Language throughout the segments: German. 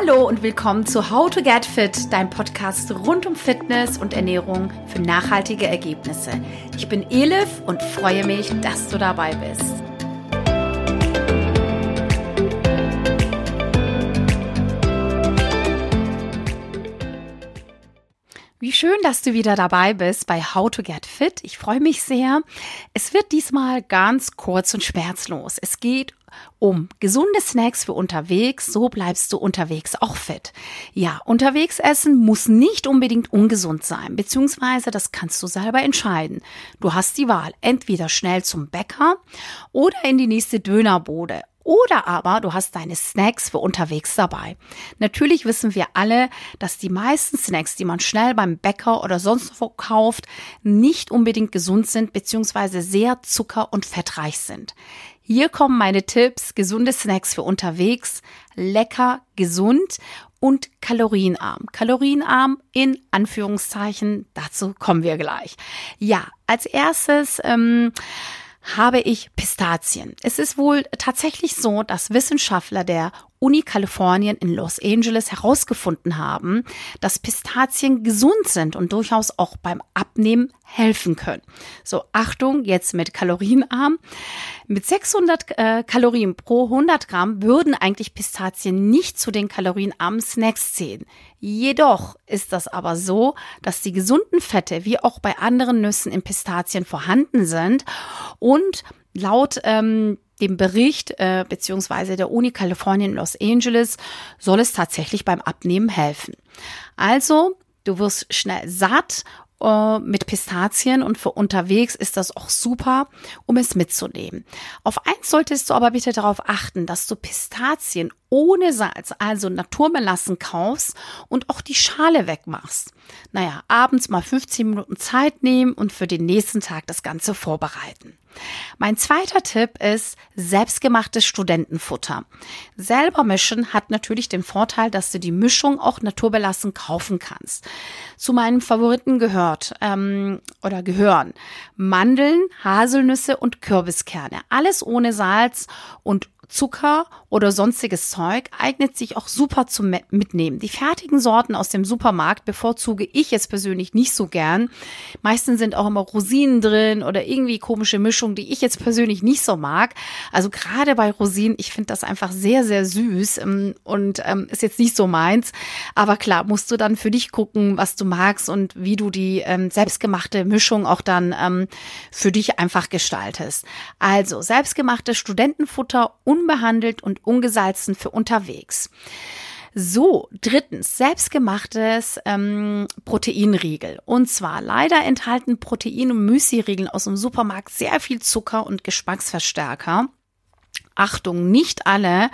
Hallo und willkommen zu How to Get Fit, dein Podcast rund um Fitness und Ernährung für nachhaltige Ergebnisse. Ich bin Elif und freue mich, dass du dabei bist. Wie schön, dass du wieder dabei bist bei How to Get Fit. Ich freue mich sehr. Es wird diesmal ganz kurz und schmerzlos. Es geht um gesunde Snacks für unterwegs, so bleibst du unterwegs auch fit. Ja, unterwegs essen muss nicht unbedingt ungesund sein, beziehungsweise das kannst du selber entscheiden. Du hast die Wahl, entweder schnell zum Bäcker oder in die nächste Dönerbude oder aber du hast deine Snacks für unterwegs dabei. Natürlich wissen wir alle, dass die meisten Snacks, die man schnell beim Bäcker oder sonst wo kauft, nicht unbedingt gesund sind bzw. sehr zucker- und fettreich sind. Hier kommen meine Tipps, gesunde Snacks für unterwegs, lecker, gesund und kalorienarm. Kalorienarm in Anführungszeichen, dazu kommen wir gleich. Ja, als erstes ähm, habe ich Pistazien. Es ist wohl tatsächlich so, dass Wissenschaftler der Uni Kalifornien in Los Angeles herausgefunden haben, dass Pistazien gesund sind und durchaus auch beim Abnehmen helfen können. So, Achtung, jetzt mit kalorienarm. Mit 600 äh, Kalorien pro 100 Gramm würden eigentlich Pistazien nicht zu den kalorienarmen Snacks zählen. Jedoch ist das aber so, dass die gesunden Fette wie auch bei anderen Nüssen in Pistazien vorhanden sind und laut ähm, dem Bericht äh, beziehungsweise der Uni Kalifornien in Los Angeles soll es tatsächlich beim Abnehmen helfen. Also, du wirst schnell satt äh, mit Pistazien und für unterwegs ist das auch super, um es mitzunehmen. Auf eins solltest du aber bitte darauf achten, dass du Pistazien ohne Salz, also naturbelassen kaufst und auch die Schale wegmachst. Naja, abends mal 15 Minuten Zeit nehmen und für den nächsten Tag das Ganze vorbereiten. Mein zweiter Tipp ist selbstgemachtes Studentenfutter. Selber mischen hat natürlich den Vorteil, dass du die Mischung auch naturbelassen kaufen kannst. Zu meinen Favoriten gehört ähm, oder gehören Mandeln, Haselnüsse und Kürbiskerne. Alles ohne Salz und Zucker oder sonstiges Zeug eignet sich auch super zum Mitnehmen. Die fertigen Sorten aus dem Supermarkt bevorzuge ich jetzt persönlich nicht so gern. Meistens sind auch immer Rosinen drin oder irgendwie komische Mischungen, die ich jetzt persönlich nicht so mag. Also gerade bei Rosinen, ich finde das einfach sehr, sehr süß ähm, und ähm, ist jetzt nicht so meins. Aber klar, musst du dann für dich gucken, was du magst und wie du die ähm, selbstgemachte Mischung auch dann ähm, für dich einfach gestaltest. Also selbstgemachtes Studentenfutter unbehandelt und ungesalzen für unterwegs. So, drittens, selbstgemachtes ähm, Proteinriegel. Und zwar leider enthalten Protein- und Müsli-Riegel aus dem Supermarkt sehr viel Zucker und Geschmacksverstärker. Achtung, nicht alle.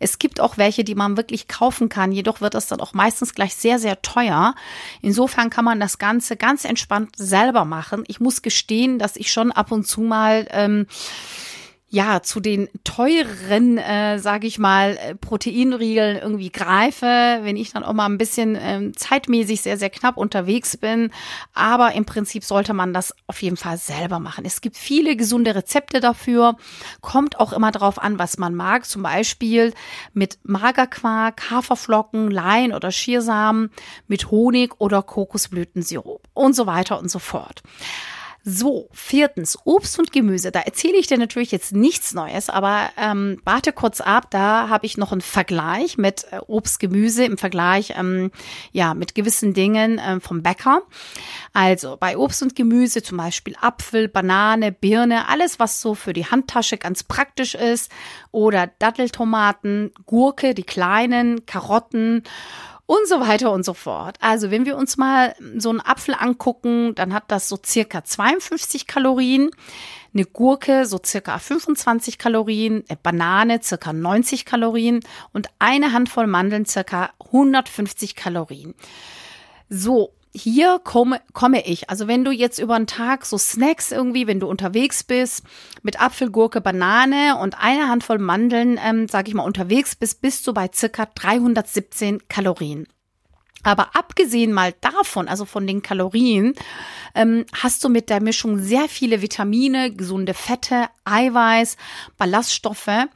Es gibt auch welche, die man wirklich kaufen kann. Jedoch wird das dann auch meistens gleich sehr, sehr teuer. Insofern kann man das Ganze ganz entspannt selber machen. Ich muss gestehen, dass ich schon ab und zu mal ähm, ja zu den teuren, äh, sage ich mal, äh, Proteinriegeln irgendwie greife, wenn ich dann auch mal ein bisschen ähm, zeitmäßig sehr, sehr knapp unterwegs bin. Aber im Prinzip sollte man das auf jeden Fall selber machen. Es gibt viele gesunde Rezepte dafür. Kommt auch immer darauf an, was man mag. Zum Beispiel mit Magerquark, Haferflocken, Lein oder Schiersamen, mit Honig oder Kokosblütensirup und so weiter und so fort. So, viertens, Obst und Gemüse. Da erzähle ich dir natürlich jetzt nichts Neues, aber ähm, warte kurz ab, da habe ich noch einen Vergleich mit äh, Obst, Gemüse im Vergleich ähm, ja mit gewissen Dingen ähm, vom Bäcker. Also bei Obst und Gemüse zum Beispiel Apfel, Banane, Birne, alles was so für die Handtasche ganz praktisch ist oder Datteltomaten, Gurke, die kleinen, Karotten und so weiter und so fort. Also wenn wir uns mal so einen Apfel angucken, dann hat das so circa 52 Kalorien, eine Gurke so circa 25 Kalorien, eine Banane circa 90 Kalorien und eine Handvoll Mandeln circa 150 Kalorien. So, hier komme, komme ich. Also wenn du jetzt über den Tag so Snacks irgendwie, wenn du unterwegs bist, mit Apfel, Gurke, Banane und einer Handvoll Mandeln, ähm, sage ich mal, unterwegs bist, bist du bei circa 317 Kalorien. Aber abgesehen mal davon, also von den Kalorien, ähm, hast du mit der Mischung sehr viele Vitamine, gesunde Fette, Eiweiß, Ballaststoffe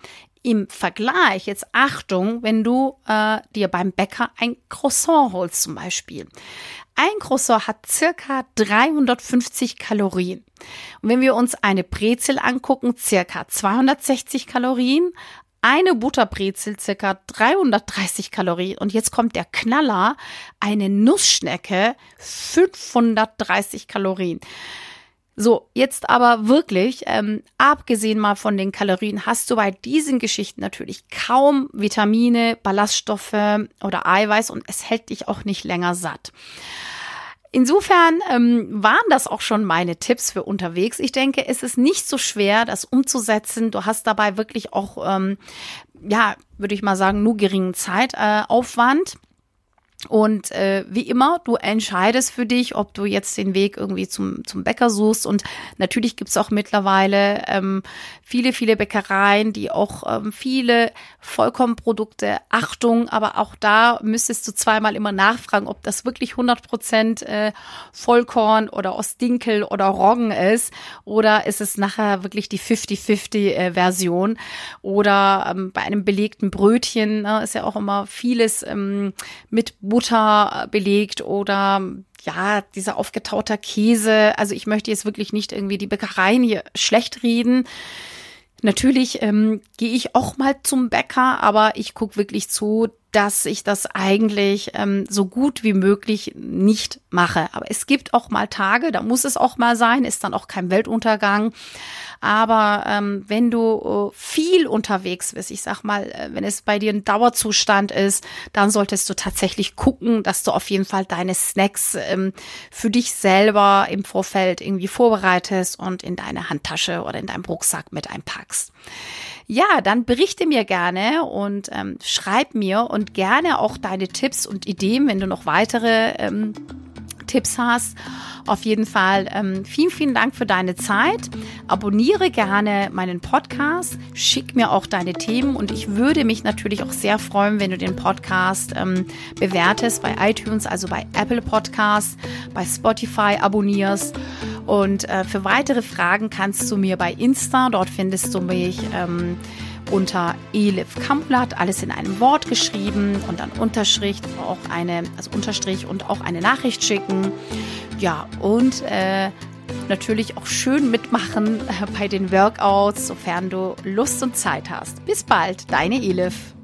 Im Vergleich, jetzt Achtung, wenn du äh, dir beim Bäcker ein Croissant holst zum Beispiel. Ein Croissant hat circa 350 Kalorien. Und wenn wir uns eine Brezel angucken, circa 260 Kalorien. Eine Butterbrezel circa 330 Kalorien. Und jetzt kommt der Knaller, eine Nussschnecke 530 Kalorien. So, jetzt aber wirklich, ähm, abgesehen mal von den Kalorien, hast du bei diesen Geschichten natürlich kaum Vitamine, Ballaststoffe oder Eiweiß und es hält dich auch nicht länger satt. Insofern ähm, waren das auch schon meine Tipps für unterwegs. Ich denke, es ist nicht so schwer, das umzusetzen. Du hast dabei wirklich auch, ähm, ja, würde ich mal sagen, nur geringen Zeitaufwand. Äh, und äh, wie immer, du entscheidest für dich, ob du jetzt den Weg irgendwie zum, zum Bäcker suchst. Und natürlich gibt's auch mittlerweile ähm, viele, viele Bäckereien, die auch ähm, viele Vollkornprodukte, Achtung, aber auch da müsstest du zweimal immer nachfragen, ob das wirklich 100 Prozent äh, Vollkorn oder Ostdinkel oder Roggen ist. Oder ist es nachher wirklich die 50-50-Version äh, oder ähm, bei einem belegten Brötchen äh, ist ja auch immer vieles ähm, mit Butter belegt oder ja, dieser aufgetauter Käse. Also ich möchte jetzt wirklich nicht irgendwie die Bäckereien hier schlecht reden. Natürlich ähm, gehe ich auch mal zum Bäcker, aber ich gucke wirklich zu, dass ich das eigentlich ähm, so gut wie möglich nicht mache. Aber es gibt auch mal Tage, da muss es auch mal sein, ist dann auch kein Weltuntergang. Aber ähm, wenn du äh, viel unterwegs bist, ich sag mal, äh, wenn es bei dir ein Dauerzustand ist, dann solltest du tatsächlich gucken, dass du auf jeden Fall deine Snacks ähm, für dich selber im Vorfeld irgendwie vorbereitest und in deine Handtasche oder in deinem Rucksack mit einpackst. Ja, dann berichte mir gerne und ähm, schreib mir und gerne auch deine Tipps und Ideen, wenn du noch weitere ähm, Tipps hast. Auf jeden Fall ähm, vielen, vielen Dank für deine Zeit. Abonniere gerne meinen Podcast, schick mir auch deine Themen und ich würde mich natürlich auch sehr freuen, wenn du den Podcast ähm, bewertest bei iTunes, also bei Apple Podcasts, bei Spotify abonnierst. Und äh, für weitere Fragen kannst du mir bei Insta, dort findest du mich. Ähm, unter Elif Kamplat, alles in einem Wort geschrieben und dann Unterstrich, auch eine, also Unterstrich und auch eine Nachricht schicken. Ja, und äh, natürlich auch schön mitmachen bei den Workouts, sofern du Lust und Zeit hast. Bis bald, deine Elif.